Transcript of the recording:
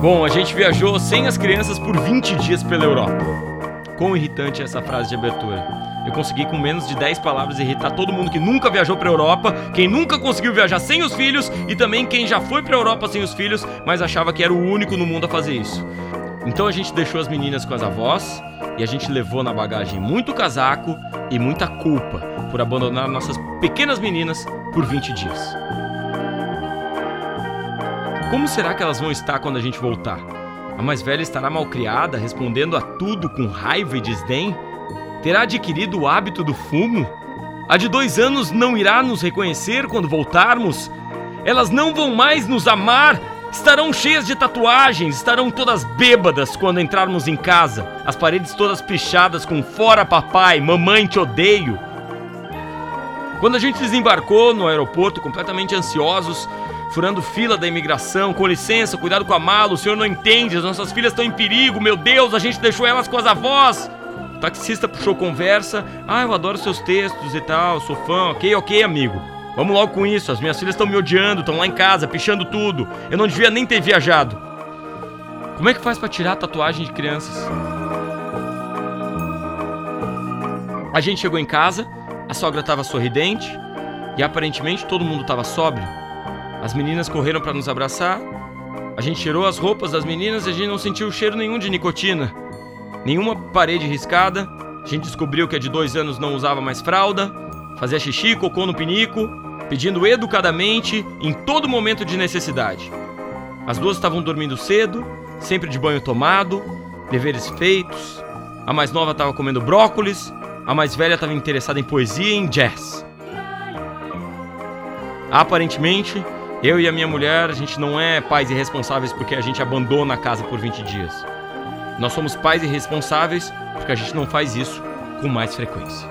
Bom, a gente viajou sem as crianças por 20 dias pela Europa. Quão irritante é essa frase de abertura. Eu consegui com menos de 10 palavras irritar todo mundo que nunca viajou para Europa, quem nunca conseguiu viajar sem os filhos e também quem já foi para Europa sem os filhos, mas achava que era o único no mundo a fazer isso. Então a gente deixou as meninas com as avós e a gente levou na bagagem muito casaco e muita culpa por abandonar nossas pequenas meninas por 20 dias. Como será que elas vão estar quando a gente voltar? A mais velha estará malcriada, respondendo a tudo com raiva e desdém? Terá adquirido o hábito do fumo? A de dois anos não irá nos reconhecer quando voltarmos? Elas não vão mais nos amar? Estarão cheias de tatuagens, estarão todas bêbadas quando entrarmos em casa, as paredes todas pichadas com fora papai, mamãe te odeio. Quando a gente desembarcou no aeroporto completamente ansiosos, furando fila da imigração. Com licença, cuidado com a mala, o senhor não entende, as nossas filhas estão em perigo, meu Deus, a gente deixou elas com as avós. O taxista puxou conversa. Ah, eu adoro seus textos e tal, sou fã. Ok, ok, amigo. Vamos logo com isso, as minhas filhas estão me odiando, estão lá em casa, pichando tudo. Eu não devia nem ter viajado. Como é que faz para tirar a tatuagem de crianças? A gente chegou em casa, a sogra estava sorridente e aparentemente todo mundo estava sóbrio. As meninas correram para nos abraçar. A gente cheirou as roupas das meninas e a gente não sentiu cheiro nenhum de nicotina. Nenhuma parede riscada. A gente descobriu que a de dois anos não usava mais fralda. Fazia xixi, cocô no pinico, pedindo educadamente em todo momento de necessidade. As duas estavam dormindo cedo, sempre de banho tomado, deveres feitos. A mais nova estava comendo brócolis, a mais velha estava interessada em poesia e em jazz. Aparentemente, eu e a minha mulher, a gente não é pais irresponsáveis porque a gente abandona a casa por 20 dias. Nós somos pais irresponsáveis porque a gente não faz isso com mais frequência.